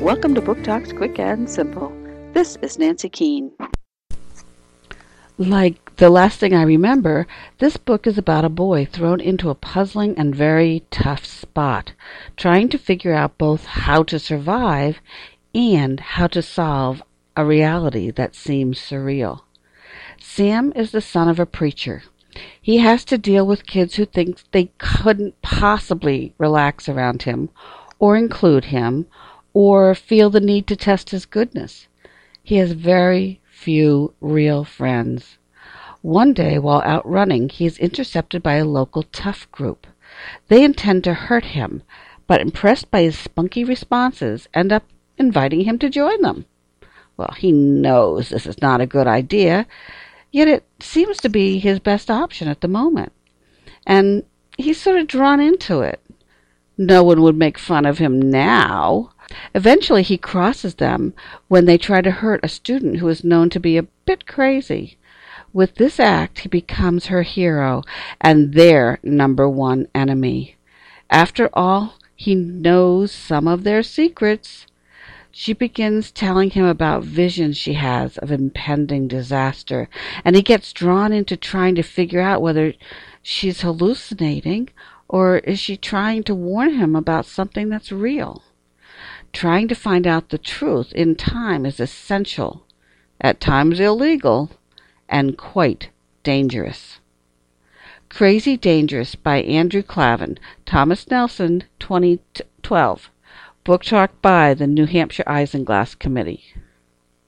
Welcome to Book Talks Quick and Simple. This is Nancy Keane. Like The Last Thing I Remember, this book is about a boy thrown into a puzzling and very tough spot, trying to figure out both how to survive and how to solve a reality that seems surreal. Sam is the son of a preacher. He has to deal with kids who think they couldn't possibly relax around him or include him or feel the need to test his goodness. He has very few real friends. One day, while out running, he is intercepted by a local tough group. They intend to hurt him, but impressed by his spunky responses, end up inviting him to join them. Well, he knows this is not a good idea, yet it seems to be his best option at the moment. And he's sort of drawn into it. No one would make fun of him now. Eventually, he crosses them when they try to hurt a student who is known to be a bit crazy. With this act, he becomes her hero and their number one enemy. After all, he knows some of their secrets. She begins telling him about visions she has of impending disaster, and he gets drawn into trying to figure out whether she's hallucinating or is she trying to warn him about something that's real. Trying to find out the truth in time is essential, at times illegal, and quite dangerous. Crazy Dangerous by Andrew Klavan, Thomas Nelson, 2012. Book Talk by the New Hampshire Isinglass Committee.